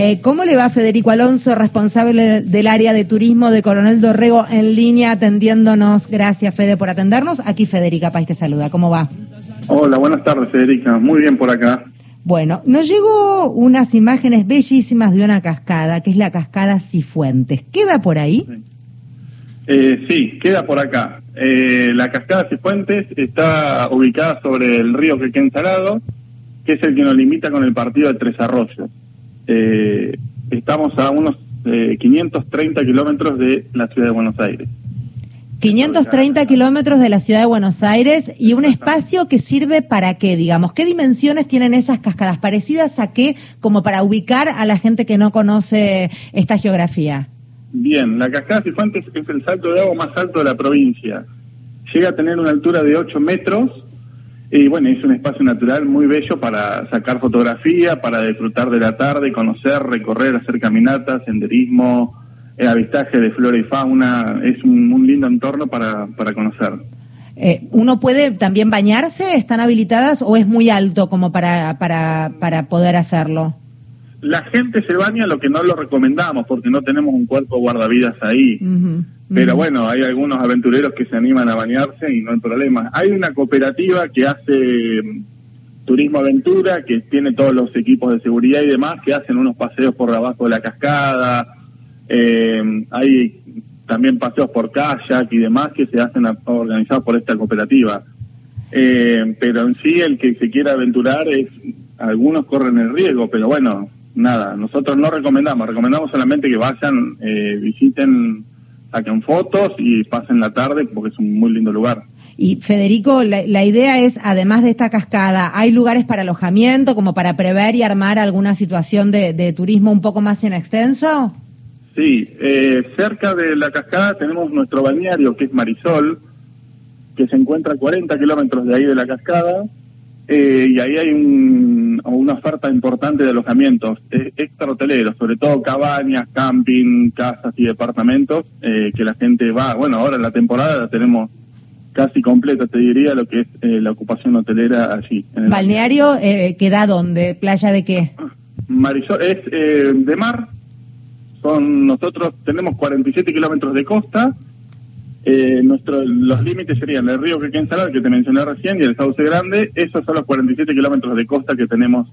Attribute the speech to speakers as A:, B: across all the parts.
A: Eh, ¿Cómo le va Federico Alonso, responsable del área de turismo de Coronel Dorrego, en línea atendiéndonos? Gracias, Fede, por atendernos. Aquí Federica País te saluda. ¿Cómo va?
B: Hola, buenas tardes, Federica. Muy bien por acá.
A: Bueno, nos llegó unas imágenes bellísimas de una cascada, que es la cascada Cifuentes. ¿Queda por ahí?
B: Sí, eh, sí queda por acá. Eh, la cascada Cifuentes está ubicada sobre el río Quequén Salado, que es el que nos limita con el partido de Tres Arroyos. Eh, estamos a unos eh, 530 kilómetros de la ciudad de Buenos Aires.
A: 530 kilómetros de la ciudad de Buenos Aires y un espacio que sirve para qué, digamos, ¿qué dimensiones tienen esas cascadas? ¿Parecidas a qué, como para ubicar a la gente que no conoce esta geografía?
B: Bien, la cascada Cifuentes es el salto de agua más alto de la provincia. Llega a tener una altura de 8 metros y bueno, es un espacio natural muy bello para sacar fotografía, para disfrutar de la tarde, conocer, recorrer, hacer caminatas, senderismo, eh, avistaje de flora y fauna. Es un, un lindo entorno para, para conocer.
A: Eh, ¿Uno puede también bañarse? ¿Están habilitadas o es muy alto como para, para, para poder hacerlo?
B: La gente se baña, lo que no lo recomendamos, porque no tenemos un cuerpo guardavidas ahí. Pero bueno, hay algunos aventureros que se animan a bañarse y no hay problema. Hay una cooperativa que hace mm, turismo aventura, que tiene todos los equipos de seguridad y demás, que hacen unos paseos por abajo de la cascada. Eh, hay también paseos por kayak y demás que se hacen organizados por esta cooperativa. Eh, pero en sí el que se quiera aventurar es, algunos corren el riesgo, pero bueno, nada, nosotros no recomendamos, recomendamos solamente que vayan, eh, visiten, saquen fotos y pasen la tarde porque es un muy lindo lugar.
A: Y Federico, la, la idea es, además de esta cascada, ¿hay lugares para alojamiento, como para prever y armar alguna situación de, de turismo un poco más en extenso?
B: Sí, eh, cerca de la cascada tenemos nuestro balneario que es Marisol, que se encuentra a 40 kilómetros de ahí de la cascada, eh, y ahí hay un- una oferta importante de alojamientos eh, extra hoteleros, sobre todo cabañas, camping, casas y departamentos, eh, que la gente va, bueno, ahora en la temporada la tenemos casi completa, te diría, lo que es eh, la ocupación hotelera allí. en el
A: ¿Balneario eh, queda dónde? ¿Playa de qué?
B: Marisol es eh, de mar. Son nosotros tenemos 47 kilómetros de costa. Eh, nuestro, los límites serían el río Quequén Salado, que te mencioné recién, y el Sauce Grande. Esos son los 47 kilómetros de costa que tenemos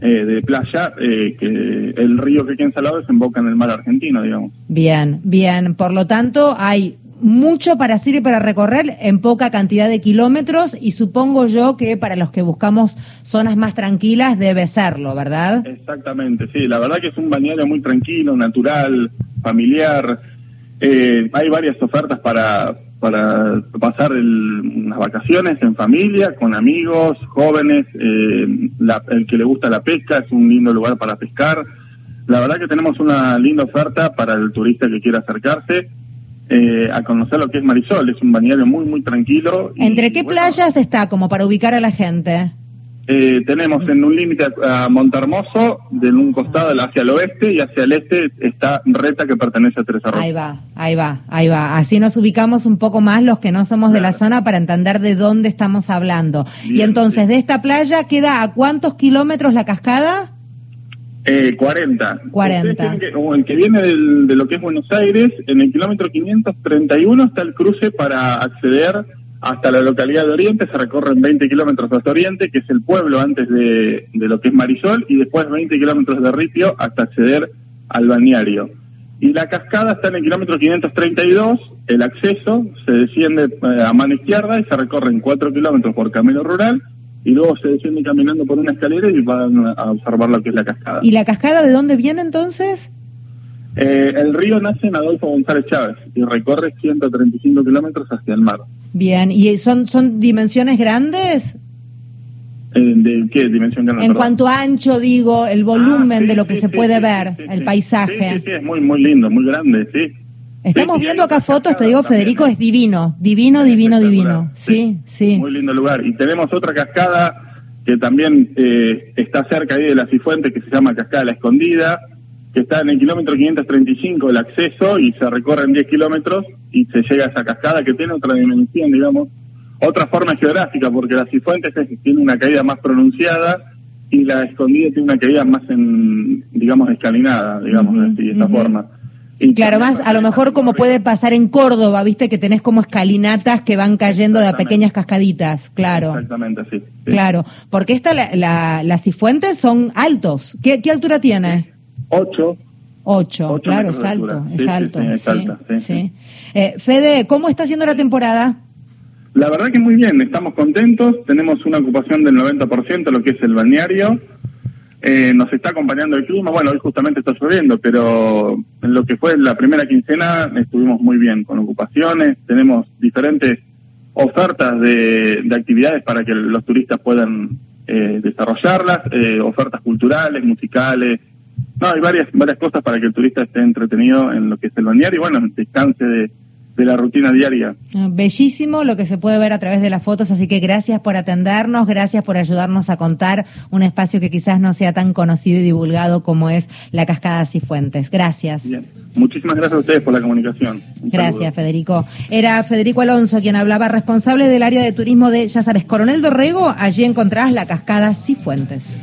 B: eh, de playa, eh, que el río Quequén Salado desemboca en el mar argentino, digamos.
A: Bien, bien. Por lo tanto, hay mucho para hacer y para recorrer en poca cantidad de kilómetros y supongo yo que para los que buscamos zonas más tranquilas debe serlo, ¿verdad?
B: Exactamente, sí. La verdad que es un balneario muy tranquilo, natural, familiar. Eh, hay varias ofertas para, para pasar el- unas vacaciones en familia, con amigos, jóvenes. eh, la- el que le gusta la pesca es un lindo lugar para pescar. La verdad que tenemos una linda oferta para el turista que quiera acercarse eh, a conocer lo que es Marisol. Es un balneario muy, muy tranquilo. y,
A: ¿Entre qué
B: bueno,
A: playas está como para ubicar a la gente?
B: Eh, tenemos en un límite a, a Montermoso, de un costado hacia el oeste y hacia el este está Reta que pertenece a Tres Arroyos.
A: Ahí va, ahí va, ahí va. Así nos ubicamos un poco más los que no somos de la zona para entender de dónde estamos hablando. y entonces,
B: sí.
A: de esta playa queda a cuántos kilómetros la cascada?
B: Eh, 40.
A: 40.
B: Ustedes tienen que- o el que viene del- de lo que es Buenos Aires, en el kilómetro 531 está el cruce para acceder hasta la localidad de Oriente, se recorren 20 kilómetros hasta Oriente, que es el pueblo antes de, de lo que es Marisol, y después 20 kilómetros de Ripio hasta acceder al balneario. Y la cascada está en el kilómetro 532, el acceso se desciende eh, a mano izquierda y se recorren 4 kilómetros por camino rural, y luego se desciende caminando por una escalera y van a observar lo que es la cascada.
A: ¿Y la cascada de dónde viene entonces?
B: Eh, el río nace en Adolfo González Chávez y recorre 135 kilómetros hacia el mar.
A: Bien, ¿y son, son dimensiones grandes?
B: Eh, ¿De qué dimensión grande?
A: En cuanto a ancho, digo, el volumen
B: Ah, sí,
A: de lo
B: sí,
A: que se
B: sí,
A: puede ver, el paisaje.
B: Sí, sí, es muy, muy lindo, muy grande, sí.
A: Estamos viendo acá fotos, te digo, Federico, es divino, divino, divino, divino. Sí, sí.
B: Muy lindo lugar. Y tenemos otra cascada que también eh, está cerca ahí de la Cifuente, que se llama Cascada La Escondida, que está en el kilómetro 535 el acceso y se recorren 10 kilómetros y se llega a esa cascada que tiene otra dimensión, digamos, otra forma geográfica, porque la Cifuentes es- tiene una caída más pronunciada y la escondida tiene una caída más en, digamos, escalinada, digamos, así, de esta forma.
A: Y claro, más a lo mejor como puede pasar en Córdoba, viste que tenés como escalinatas que van cayendo de a pequeñas cascaditas, claro.
B: Exactamente, sí.
A: Claro, porque esta, la, las cifuentes son altos. ¿Qué, altura tiene?
B: Ocho.
A: Ocho, claro, es alto, es alto. Sí, eh, Fede, ¿cómo está haciendo la temporada?
B: La verdad que muy bien, estamos contentos, tenemos una ocupación del 90% lo que es el balneario, eh, nos está acompañando el clima, bueno, hoy justamente está lloviendo, pero en lo que fue la primera quincena estuvimos muy bien con ocupaciones, tenemos diferentes ofertas de, actividades para que los turistas puedan eh, desarrollarlas, eh, ofertas culturales, musicales, no, hay varias, varias cosas para que el turista esté entretenido en lo que es el balneario y bueno, descanse de de la rutina diaria.
A: Ah, bellísimo lo que se puede ver a través de las fotos, así que gracias por atendernos, gracias por ayudarnos a contar un espacio que quizás no sea tan conocido y divulgado como es la Cascada Cifuentes. Gracias.
B: Bien. Muchísimas gracias a ustedes por la comunicación.
A: gracias, Federico. Era Federico Alonso quien hablaba, responsable del área de turismo de, ya sabes, Coronel Dorrego, allí encontrás la Cascada Cifuentes.